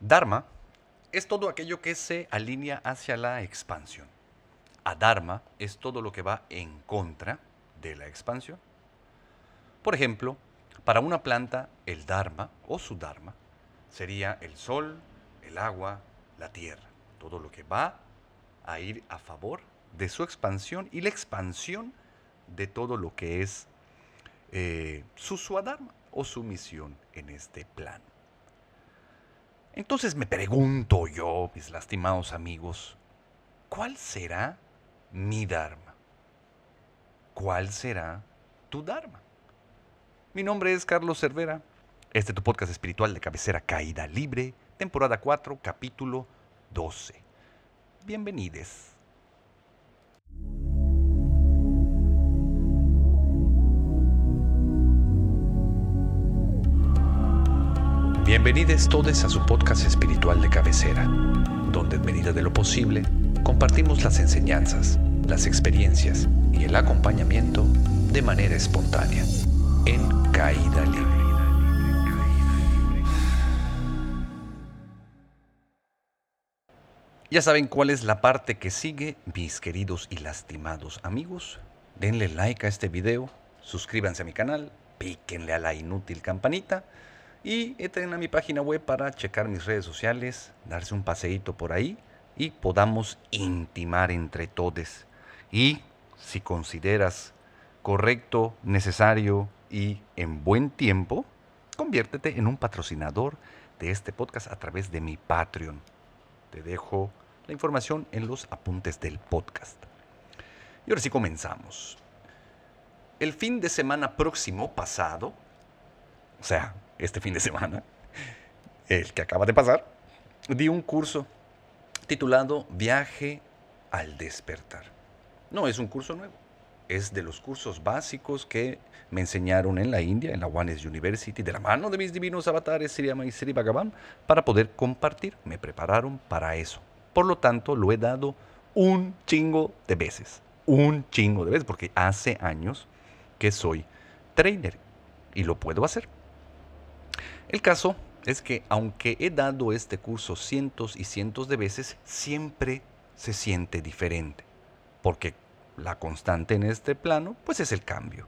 Dharma es todo aquello que se alinea hacia la expansión. Adharma es todo lo que va en contra de la expansión. Por ejemplo, para una planta, el Dharma o su Dharma sería el sol, el agua, la tierra. Todo lo que va a ir a favor de su expansión y la expansión de todo lo que es eh, su Swadharma o su misión en este plano. Entonces me pregunto yo, mis lastimados amigos, ¿cuál será mi Dharma? ¿Cuál será tu Dharma? Mi nombre es Carlos Cervera. Este es tu podcast espiritual de cabecera Caída Libre, temporada 4, capítulo 12. Bienvenidos. Bienvenidos todos a su podcast espiritual de cabecera, donde en medida de lo posible compartimos las enseñanzas, las experiencias y el acompañamiento de manera espontánea, en caída libre. Ya saben cuál es la parte que sigue, mis queridos y lastimados amigos. Denle like a este video, suscríbanse a mi canal, píquenle a la inútil campanita y entren a mi página web para checar mis redes sociales, darse un paseíto por ahí y podamos intimar entre todos. Y si consideras correcto, necesario y en buen tiempo, conviértete en un patrocinador de este podcast a través de mi Patreon. Te dejo la información en los apuntes del podcast. Y ahora sí comenzamos. El fin de semana próximo pasado, o sea, este fin de semana, el que acaba de pasar, di un curso titulado Viaje al despertar. No es un curso nuevo, es de los cursos básicos que me enseñaron en la India, en la Ones University, de la mano de mis divinos avatares Sriyama y Sri Bhagavan, para poder compartir. Me prepararon para eso. Por lo tanto, lo he dado un chingo de veces. Un chingo de veces, porque hace años que soy trainer y lo puedo hacer. El caso es que aunque he dado este curso cientos y cientos de veces, siempre se siente diferente, porque la constante en este plano pues es el cambio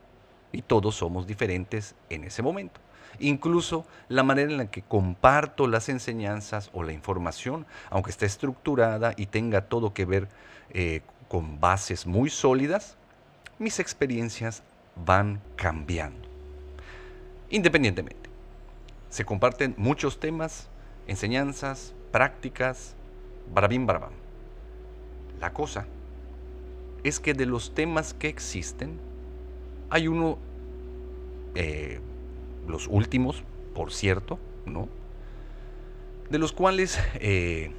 y todos somos diferentes en ese momento. Incluso la manera en la que comparto las enseñanzas o la información, aunque esté estructurada y tenga todo que ver eh, con bases muy sólidas, mis experiencias van cambiando. Independientemente. Se comparten muchos temas, enseñanzas, prácticas, barabín barabam. La cosa es que de los temas que existen, hay uno, eh, los últimos, por cierto, ¿no? De los cuales eh,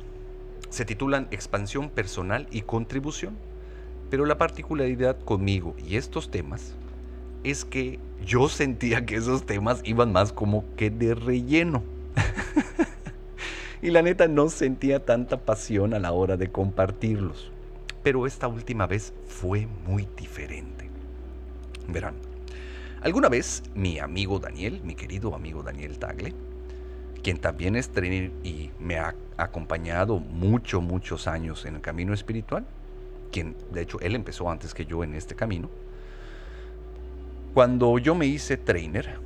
se titulan expansión personal y contribución. Pero la particularidad conmigo y estos temas es que yo sentía que esos temas iban más como que de relleno. y la neta no sentía tanta pasión a la hora de compartirlos. Pero esta última vez fue muy diferente. Verán, alguna vez mi amigo Daniel, mi querido amigo Daniel Tagle, quien también es trainer y me ha acompañado muchos, muchos años en el camino espiritual, quien de hecho él empezó antes que yo en este camino, cuando yo me hice trainer,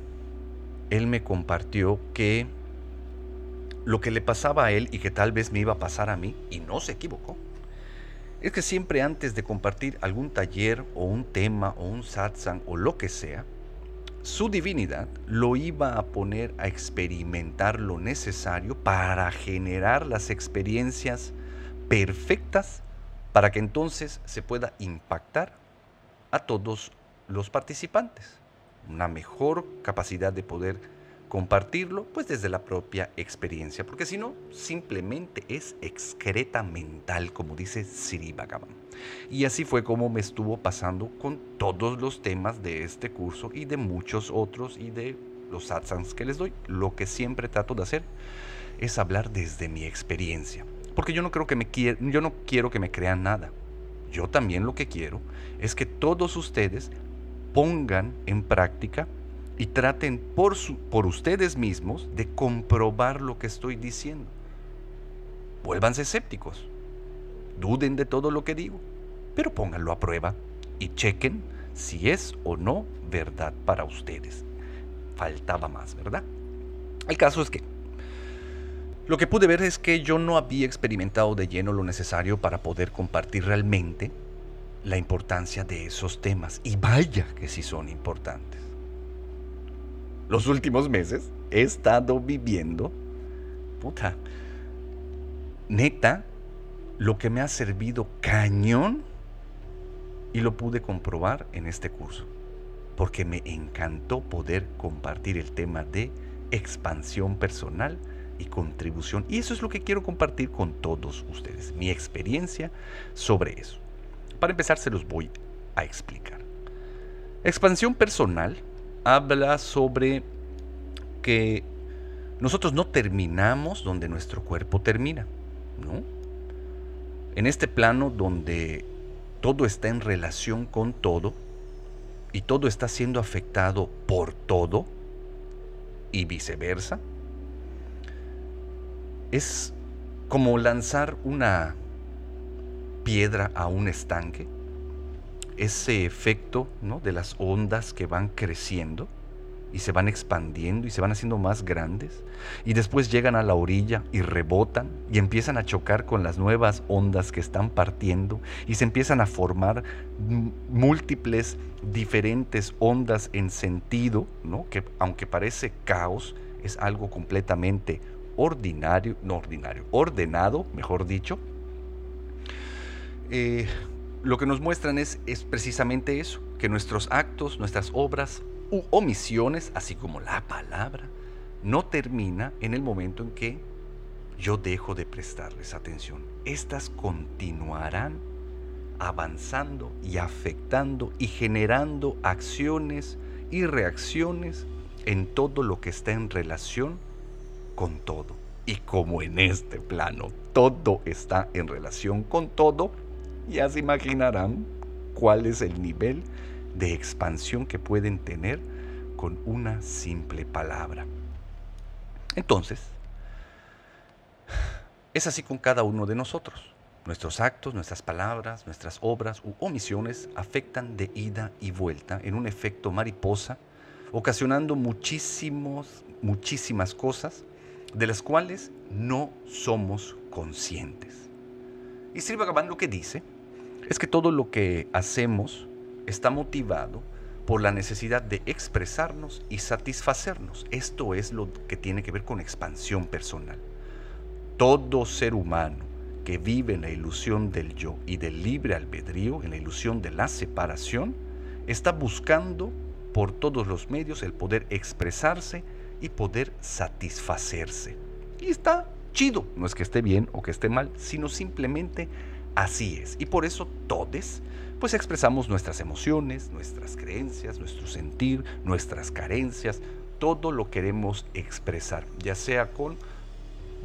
él me compartió que lo que le pasaba a él y que tal vez me iba a pasar a mí, y no se equivocó, es que siempre antes de compartir algún taller o un tema o un satsang o lo que sea, su divinidad lo iba a poner a experimentar lo necesario para generar las experiencias perfectas para que entonces se pueda impactar a todos los participantes. Una mejor capacidad de poder compartirlo, pues desde la propia experiencia, porque si no, simplemente es excreta mental, como dice Siri Bhagavan. Y así fue como me estuvo pasando con todos los temas de este curso y de muchos otros y de los satsangs que les doy. Lo que siempre trato de hacer es hablar desde mi experiencia, porque yo no creo que me yo no quiero que me crean nada. Yo también lo que quiero es que todos ustedes pongan en práctica y traten por, por ustedes mismos de comprobar lo que estoy diciendo. vuélvanse escépticos. Duden de todo lo que digo, pero pónganlo a prueba y chequen si es o no verdad para ustedes. Faltaba más, ¿verdad? El caso es que lo que pude ver es que yo no había experimentado de lleno lo necesario para poder compartir realmente la importancia de esos temas. Y vaya que sí son importantes. Los últimos meses he estado viviendo, puta, neta, lo que me ha servido cañón y lo pude comprobar en este curso, porque me encantó poder compartir el tema de expansión personal y contribución. Y eso es lo que quiero compartir con todos ustedes, mi experiencia sobre eso. Para empezar, se los voy a explicar. Expansión personal habla sobre que nosotros no terminamos donde nuestro cuerpo termina, ¿no? En este plano donde todo está en relación con todo y todo está siendo afectado por todo y viceversa, es como lanzar una piedra a un estanque, ese efecto ¿no? de las ondas que van creciendo y se van expandiendo y se van haciendo más grandes y después llegan a la orilla y rebotan y empiezan a chocar con las nuevas ondas que están partiendo y se empiezan a formar múltiples diferentes ondas en sentido, ¿no? que aunque parece caos, es algo completamente ordinario, no ordinario, ordenado, mejor dicho, eh, lo que nos muestran es, es precisamente eso, que nuestros actos, nuestras obras u omisiones, así como la palabra, no termina en el momento en que yo dejo de prestarles atención. Estas continuarán avanzando y afectando y generando acciones y reacciones en todo lo que está en relación con todo. Y como en este plano todo está en relación con todo, ya se imaginarán cuál es el nivel de expansión que pueden tener con una simple palabra. Entonces, es así con cada uno de nosotros. Nuestros actos, nuestras palabras, nuestras obras u omisiones afectan de ida y vuelta en un efecto mariposa, ocasionando muchísimos, muchísimas cosas de las cuales no somos conscientes. Y Sri Bhagavan lo que dice es que todo lo que hacemos está motivado por la necesidad de expresarnos y satisfacernos. Esto es lo que tiene que ver con expansión personal. Todo ser humano que vive en la ilusión del yo y del libre albedrío, en la ilusión de la separación, está buscando por todos los medios el poder expresarse y poder satisfacerse. Y está chido, no es que esté bien o que esté mal, sino simplemente así es. Y por eso todos, pues expresamos nuestras emociones, nuestras creencias, nuestro sentir, nuestras carencias, todo lo queremos expresar, ya sea con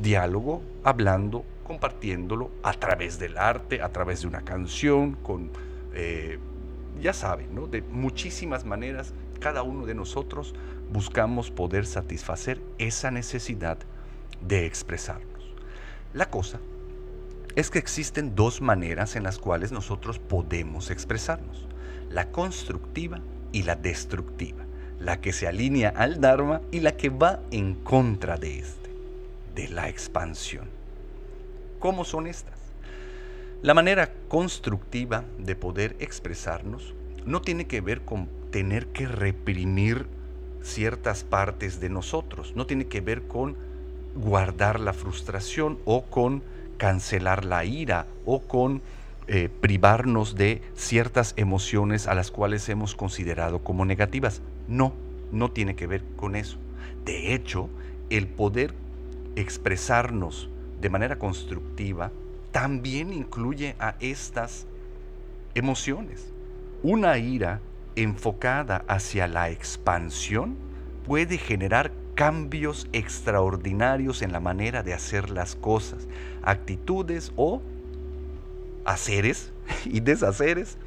diálogo, hablando, compartiéndolo a través del arte, a través de una canción, con, eh, ya saben, de muchísimas maneras, cada uno de nosotros buscamos poder satisfacer esa necesidad de expresarnos. La cosa es que existen dos maneras en las cuales nosotros podemos expresarnos, la constructiva y la destructiva, la que se alinea al Dharma y la que va en contra de este, de la expansión. ¿Cómo son estas? La manera constructiva de poder expresarnos no tiene que ver con tener que reprimir ciertas partes de nosotros, no tiene que ver con guardar la frustración o con cancelar la ira o con eh, privarnos de ciertas emociones a las cuales hemos considerado como negativas. No, no tiene que ver con eso. De hecho, el poder expresarnos de manera constructiva también incluye a estas emociones. Una ira enfocada hacia la expansión puede generar cambios extraordinarios en la manera de hacer las cosas, actitudes o haceres y deshaceres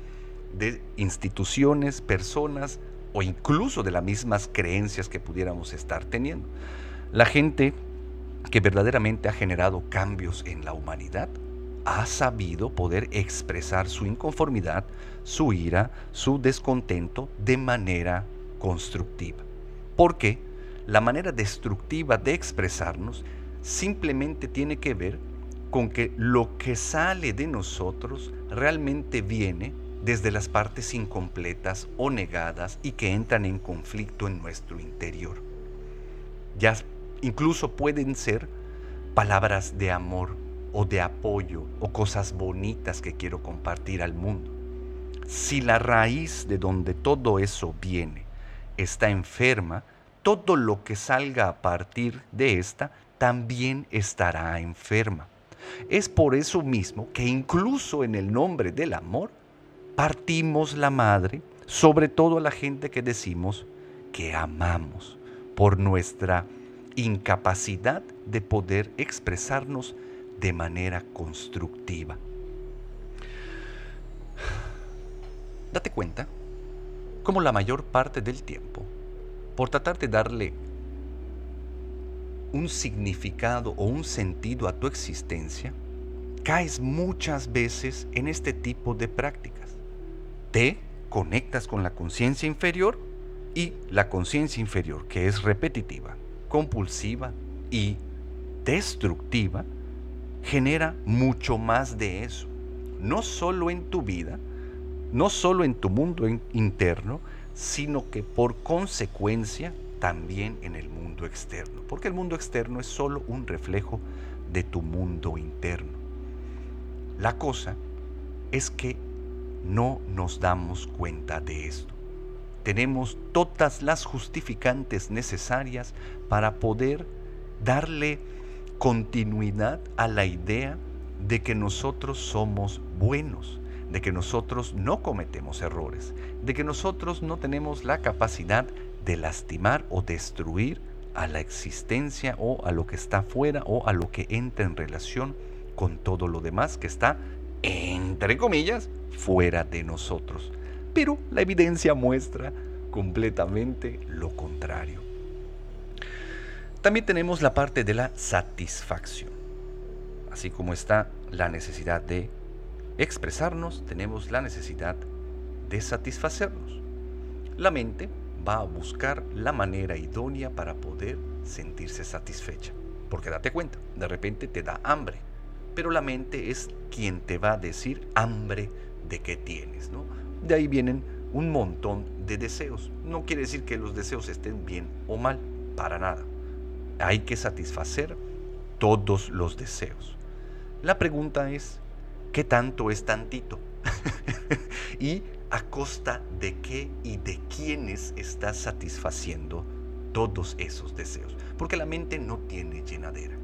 de instituciones, personas o incluso de las mismas creencias que pudiéramos estar teniendo. La gente que verdaderamente ha generado cambios en la humanidad, ha sabido poder expresar su inconformidad, su ira, su descontento de manera constructiva. Porque la manera destructiva de expresarnos simplemente tiene que ver con que lo que sale de nosotros realmente viene desde las partes incompletas o negadas y que entran en conflicto en nuestro interior. Ya incluso pueden ser palabras de amor o de apoyo o cosas bonitas que quiero compartir al mundo. Si la raíz de donde todo eso viene está enferma, todo lo que salga a partir de esta también estará enferma. Es por eso mismo que incluso en el nombre del amor, partimos la madre, sobre todo a la gente que decimos que amamos, por nuestra incapacidad de poder expresarnos de manera constructiva. Date cuenta como la mayor parte del tiempo, por tratar de darle un significado o un sentido a tu existencia, caes muchas veces en este tipo de prácticas. Te conectas con la conciencia inferior y la conciencia inferior, que es repetitiva, compulsiva y destructiva, genera mucho más de eso. No solo en tu vida, no solo en tu mundo interno, sino que por consecuencia también en el mundo externo, porque el mundo externo es solo un reflejo de tu mundo interno. La cosa es que no nos damos cuenta de esto. Tenemos todas las justificantes necesarias para poder darle continuidad a la idea de que nosotros somos buenos, de que nosotros no cometemos errores, de que nosotros no tenemos la capacidad de lastimar o destruir a la existencia o a lo que está fuera o a lo que entra en relación con todo lo demás que está, entre comillas, fuera de nosotros. Pero la evidencia muestra completamente lo contrario. También tenemos la parte de la satisfacción. Así como está la necesidad de expresarnos, tenemos la necesidad de satisfacernos. La mente va a buscar la manera idónea para poder sentirse satisfecha. Porque date cuenta, de repente te da hambre, pero la mente es quien te va a decir hambre de qué tienes, ¿no? De ahí vienen un montón de deseos. No quiere decir que los deseos estén bien o mal, para nada. Hay que satisfacer todos los deseos. La pregunta es, ¿qué tanto es tantito? y a costa de qué y de quiénes estás satisfaciendo todos esos deseos. Porque la mente no tiene llenadera.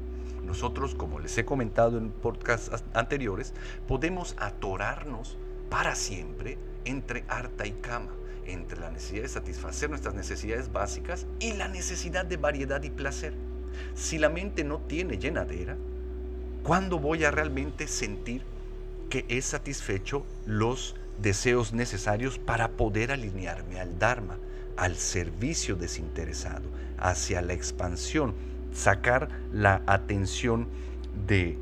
Nosotros, como les he comentado en podcasts anteriores, podemos atorarnos para siempre entre harta y cama, entre la necesidad de satisfacer nuestras necesidades básicas y la necesidad de variedad y placer. Si la mente no tiene llenadera, ¿cuándo voy a realmente sentir que he satisfecho los deseos necesarios para poder alinearme al Dharma, al servicio desinteresado, hacia la expansión, sacar la atención de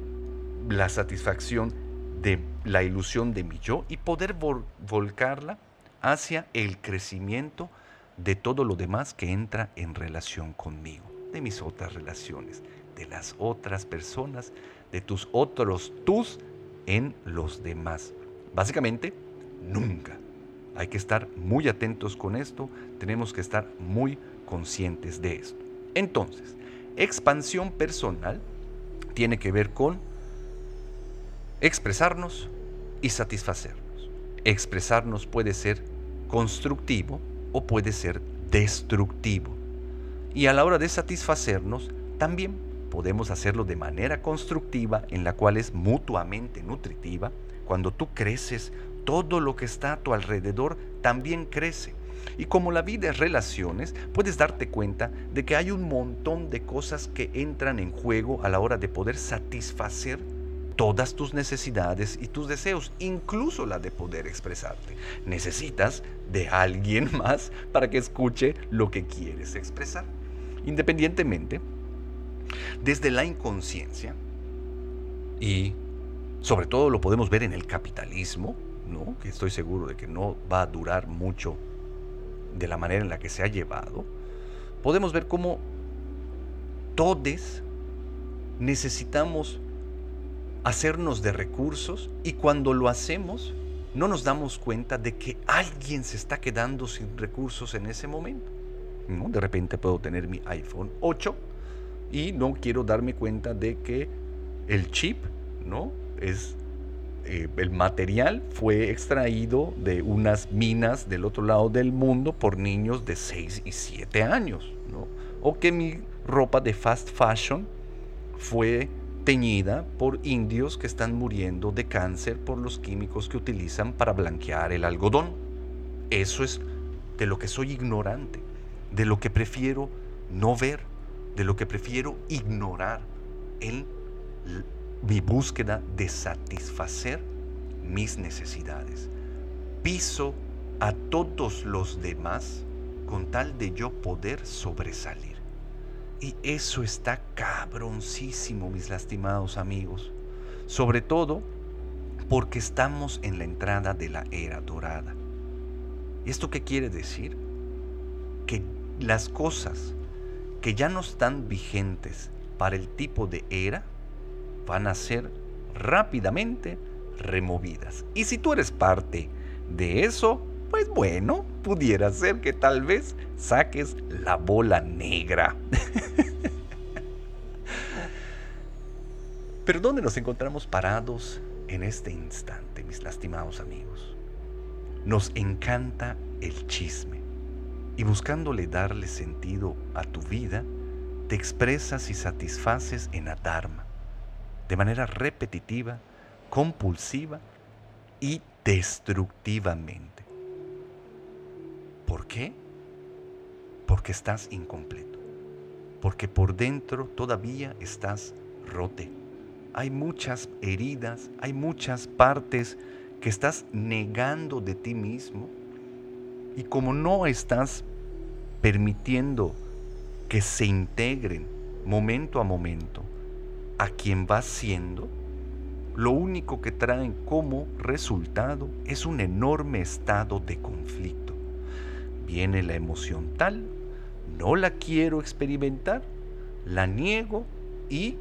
la satisfacción de la ilusión de mi yo y poder volcarla hacia el crecimiento de todo lo demás que entra en relación conmigo, de mis otras relaciones, de las otras personas, de tus otros tus en los demás. Básicamente, nunca. Hay que estar muy atentos con esto, tenemos que estar muy conscientes de esto. Entonces, expansión personal tiene que ver con expresarnos y satisfacernos. Expresarnos puede ser constructivo o puede ser destructivo. Y a la hora de satisfacernos, también podemos hacerlo de manera constructiva, en la cual es mutuamente nutritiva. Cuando tú creces, todo lo que está a tu alrededor también crece. Y como la vida es relaciones, puedes darte cuenta de que hay un montón de cosas que entran en juego a la hora de poder satisfacer todas tus necesidades y tus deseos, incluso la de poder expresarte. Necesitas de alguien más para que escuche lo que quieres expresar. Independientemente desde la inconsciencia, y sobre todo lo podemos ver en el capitalismo, ¿no? que estoy seguro de que no va a durar mucho de la manera en la que se ha llevado, podemos ver cómo todos necesitamos hacernos de recursos y cuando lo hacemos no nos damos cuenta de que alguien se está quedando sin recursos en ese momento. ¿no? De repente puedo tener mi iPhone 8 y no quiero darme cuenta de que el chip, ¿no? Es eh, el material fue extraído de unas minas del otro lado del mundo por niños de 6 y 7 años. O que mi ropa de fast fashion fue teñida por indios que están muriendo de cáncer por los químicos que utilizan para blanquear el algodón. Eso es de lo que soy ignorante, de lo que prefiero no ver, de lo que prefiero ignorar en mi búsqueda de satisfacer mis necesidades. Piso a todos los demás con tal de yo poder sobresalir. Y eso está cabroncísimo, mis lastimados amigos. Sobre todo porque estamos en la entrada de la era dorada. ¿Y esto qué quiere decir? Que las cosas que ya no están vigentes para el tipo de era van a ser rápidamente removidas. Y si tú eres parte de eso, pues bueno, pudiera ser que tal vez saques la bola negra. Pero ¿dónde nos encontramos parados en este instante, mis lastimados amigos? Nos encanta el chisme y buscándole darle sentido a tu vida, te expresas y satisfaces en Adharma, de manera repetitiva, compulsiva y destructivamente. ¿Por qué? Porque estás incompleto. Porque por dentro todavía estás rote. Hay muchas heridas, hay muchas partes que estás negando de ti mismo. Y como no estás permitiendo que se integren momento a momento a quien vas siendo, lo único que traen como resultado es un enorme estado de conflicto viene la emoción tal, no la quiero experimentar, la niego y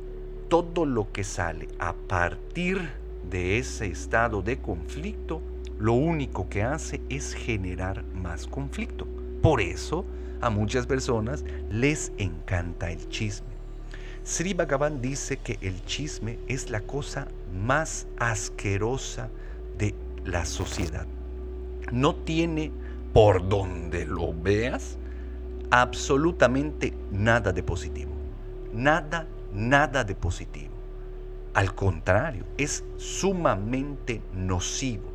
todo lo que sale a partir de ese estado de conflicto, lo único que hace es generar más conflicto. Por eso a muchas personas les encanta el chisme. Sri Bhagavan dice que el chisme es la cosa más asquerosa de la sociedad. No tiene por donde lo veas, absolutamente nada de positivo. Nada, nada de positivo. Al contrario, es sumamente nocivo.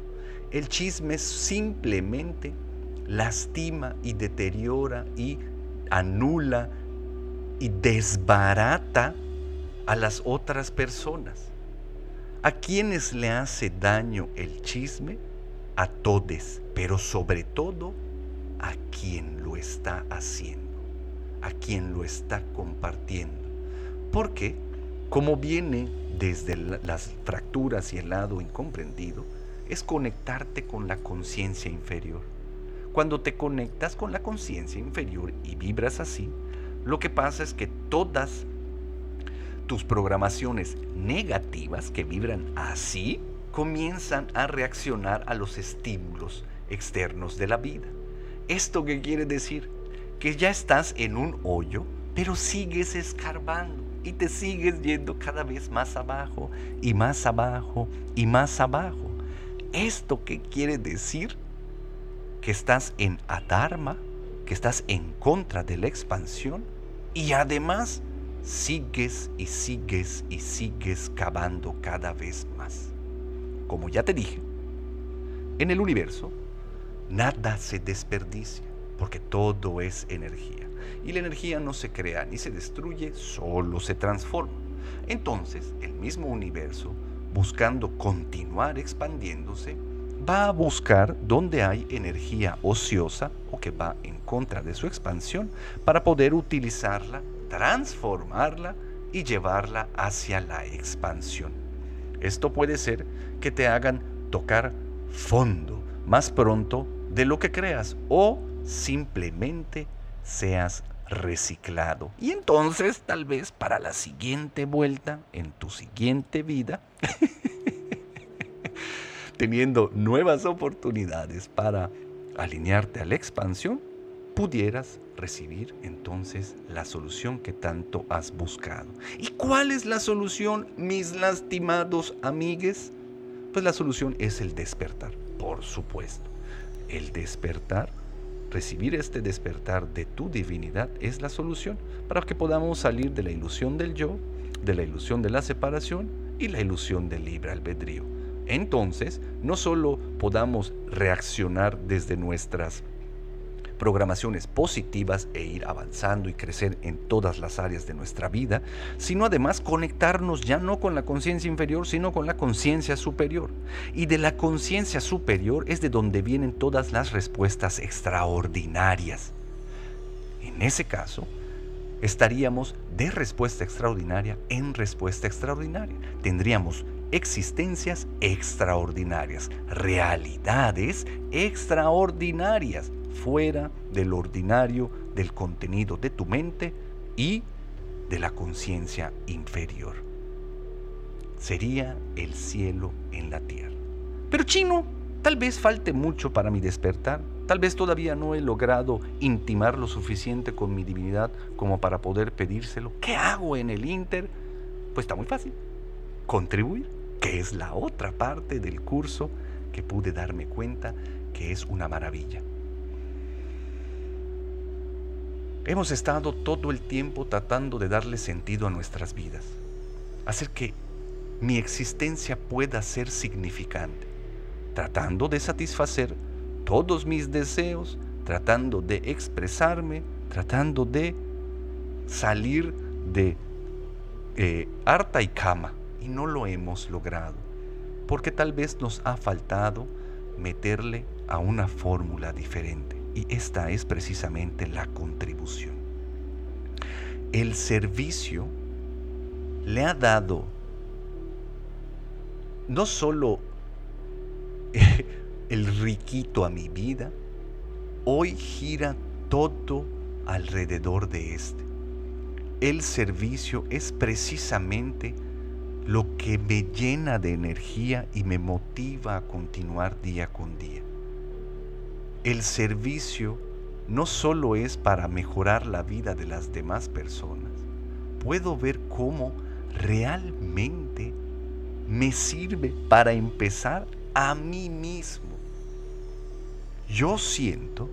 El chisme simplemente lastima y deteriora y anula y desbarata a las otras personas. ¿A quienes le hace daño el chisme? a todos, pero sobre todo a quien lo está haciendo, a quien lo está compartiendo. Porque, como viene desde las fracturas y el lado incomprendido, es conectarte con la conciencia inferior. Cuando te conectas con la conciencia inferior y vibras así, lo que pasa es que todas tus programaciones negativas que vibran así comienzan a reaccionar a los estímulos externos de la vida. ¿Esto qué quiere decir? Que ya estás en un hoyo, pero sigues escarbando y te sigues yendo cada vez más abajo y más abajo y más abajo. ¿Esto qué quiere decir? Que estás en adharma, que estás en contra de la expansión y además sigues y sigues y sigues cavando cada vez más como ya te dije, en el universo nada se desperdicia, porque todo es energía. Y la energía no se crea ni se destruye, solo se transforma. Entonces, el mismo universo, buscando continuar expandiéndose, va a buscar donde hay energía ociosa o que va en contra de su expansión para poder utilizarla, transformarla y llevarla hacia la expansión. Esto puede ser que te hagan tocar fondo más pronto de lo que creas o simplemente seas reciclado. Y entonces tal vez para la siguiente vuelta, en tu siguiente vida, teniendo nuevas oportunidades para alinearte a la expansión, pudieras recibir entonces la solución que tanto has buscado. ¿Y cuál es la solución, mis lastimados amigues? Pues la solución es el despertar, por supuesto. El despertar, recibir este despertar de tu divinidad es la solución para que podamos salir de la ilusión del yo, de la ilusión de la separación y la ilusión del libre albedrío. Entonces, no solo podamos reaccionar desde nuestras programaciones positivas e ir avanzando y crecer en todas las áreas de nuestra vida, sino además conectarnos ya no con la conciencia inferior, sino con la conciencia superior. Y de la conciencia superior es de donde vienen todas las respuestas extraordinarias. En ese caso, estaríamos de respuesta extraordinaria en respuesta extraordinaria. Tendríamos existencias extraordinarias, realidades extraordinarias fuera del ordinario del contenido de tu mente y de la conciencia inferior. Sería el cielo en la tierra. Pero chino, tal vez falte mucho para mi despertar. Tal vez todavía no he logrado intimar lo suficiente con mi divinidad como para poder pedírselo. ¿Qué hago en el Inter? Pues está muy fácil. Contribuir, que es la otra parte del curso que pude darme cuenta que es una maravilla. Hemos estado todo el tiempo tratando de darle sentido a nuestras vidas, hacer que mi existencia pueda ser significante, tratando de satisfacer todos mis deseos, tratando de expresarme, tratando de salir de eh, harta y cama, y no lo hemos logrado, porque tal vez nos ha faltado meterle a una fórmula diferente. Y esta es precisamente la contribución. El servicio le ha dado no solo el riquito a mi vida, hoy gira todo alrededor de este. El servicio es precisamente lo que me llena de energía y me motiva a continuar día con día el servicio no solo es para mejorar la vida de las demás personas, puedo ver cómo realmente me sirve para empezar a mí mismo. Yo siento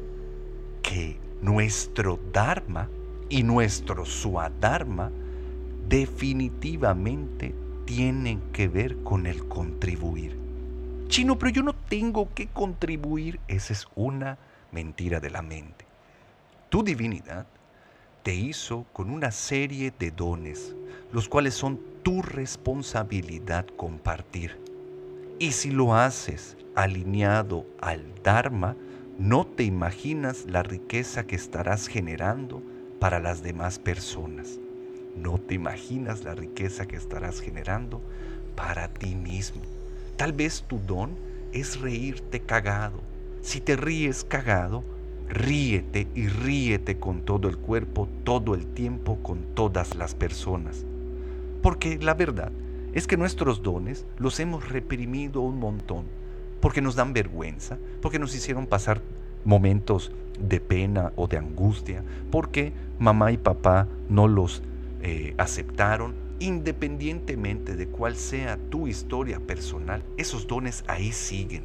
que nuestro Dharma y nuestro Swadharma definitivamente tienen que ver con el contribuir. Chino, pero yo no tengo que contribuir. Esa es una mentira de la mente. Tu divinidad te hizo con una serie de dones, los cuales son tu responsabilidad compartir. Y si lo haces alineado al Dharma, no te imaginas la riqueza que estarás generando para las demás personas. No te imaginas la riqueza que estarás generando para ti mismo. Tal vez tu don es reírte cagado. Si te ríes cagado, ríete y ríete con todo el cuerpo, todo el tiempo, con todas las personas. Porque la verdad es que nuestros dones los hemos reprimido un montón, porque nos dan vergüenza, porque nos hicieron pasar momentos de pena o de angustia, porque mamá y papá no los eh, aceptaron, independientemente de cuál sea tu historia personal, esos dones ahí siguen,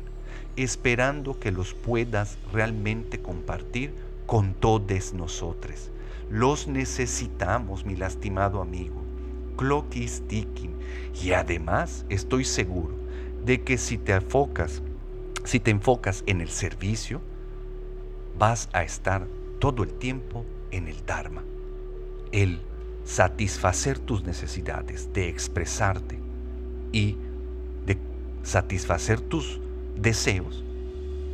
esperando que los puedas realmente compartir con todos nosotros. Los necesitamos, mi lastimado amigo. Clock is ticking. Y además estoy seguro de que si te enfocas, si te enfocas en el servicio, vas a estar todo el tiempo en el Dharma. El satisfacer tus necesidades, de expresarte y de satisfacer tus deseos,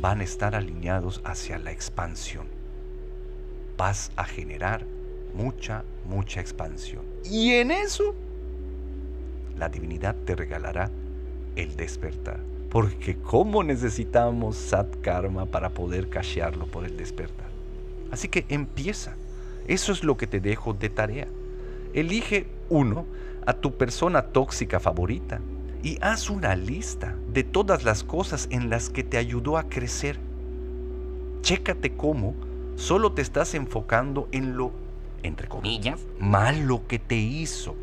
van a estar alineados hacia la expansión. Vas a generar mucha, mucha expansión. Y en eso, la divinidad te regalará el despertar. Porque ¿cómo necesitamos Sat Karma para poder cachearlo por el despertar? Así que empieza. Eso es lo que te dejo de tarea. Elige uno a tu persona tóxica favorita y haz una lista de todas las cosas en las que te ayudó a crecer. Chécate cómo solo te estás enfocando en lo, entre comillas, malo que te hizo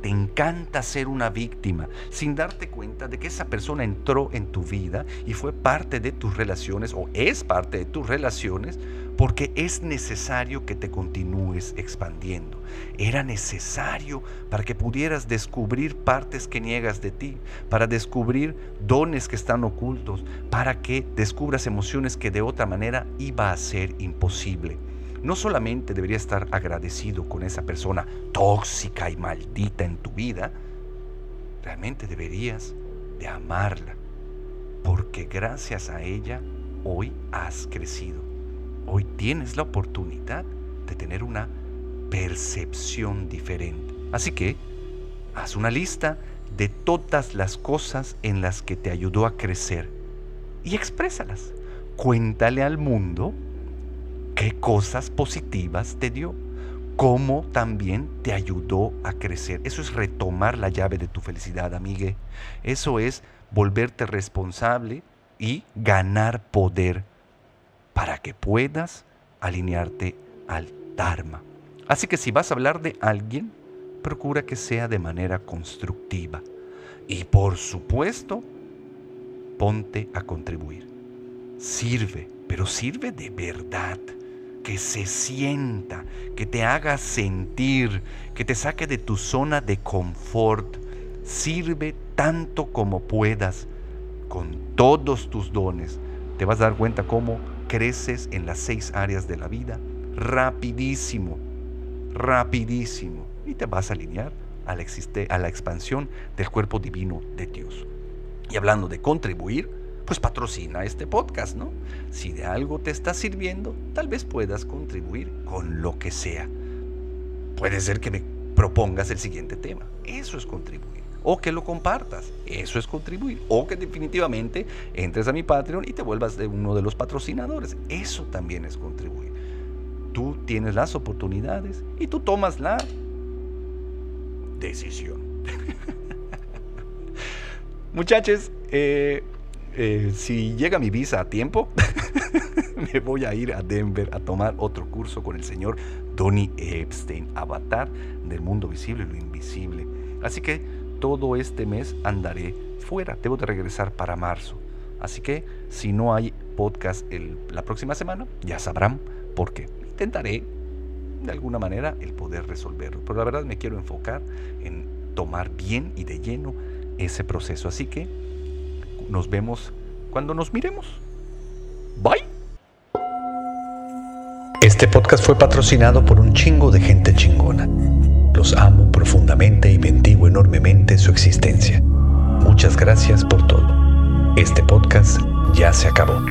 te encanta ser una víctima sin darte cuenta de que esa persona entró en tu vida y fue parte de tus relaciones o es parte de tus relaciones porque es necesario que te continúes expandiendo. Era necesario para que pudieras descubrir partes que niegas de ti, para descubrir dones que están ocultos, para que descubras emociones que de otra manera iba a ser imposible no solamente deberías estar agradecido con esa persona tóxica y maldita en tu vida, realmente deberías de amarla, porque gracias a ella hoy has crecido. Hoy tienes la oportunidad de tener una percepción diferente. Así que haz una lista de todas las cosas en las que te ayudó a crecer y exprésalas. Cuéntale al mundo qué cosas positivas te dio, cómo también te ayudó a crecer. Eso es retomar la llave de tu felicidad, amigue. Eso es volverte responsable y ganar poder para que puedas alinearte al Dharma. Así que si vas a hablar de alguien, procura que sea de manera constructiva. Y por supuesto, ponte a contribuir. Sirve, pero sirve de verdad que se sienta, que te haga sentir, que te saque de tu zona de confort. Sirve tanto como puedas con todos tus dones. Te vas a dar cuenta cómo creces en las seis áreas de la vida rapidísimo, rapidísimo. Y te vas a alinear a la, a la expansión del cuerpo divino de Dios. Y hablando de contribuir, pues patrocina este podcast, ¿no? Si de algo te está sirviendo, tal vez puedas contribuir con lo que sea. Puede ser que me propongas el siguiente tema. Eso es contribuir. O que lo compartas. Eso es contribuir. O que definitivamente entres a mi Patreon y te vuelvas de uno de los patrocinadores. Eso también es contribuir. Tú tienes las oportunidades y tú tomas la decisión. Muchachos, eh, eh, si llega mi visa a tiempo, me voy a ir a Denver a tomar otro curso con el señor Donny Epstein, avatar del mundo visible y lo invisible. Así que todo este mes andaré fuera, debo de regresar para marzo. Así que si no hay podcast la próxima semana, ya sabrán por qué. Intentaré de alguna manera el poder resolverlo, pero la verdad me quiero enfocar en tomar bien y de lleno ese proceso. Así que nos vemos cuando nos miremos. Bye. Este podcast fue patrocinado por un chingo de gente chingona. Los amo profundamente y bendigo enormemente su existencia. Muchas gracias por todo. Este podcast ya se acabó.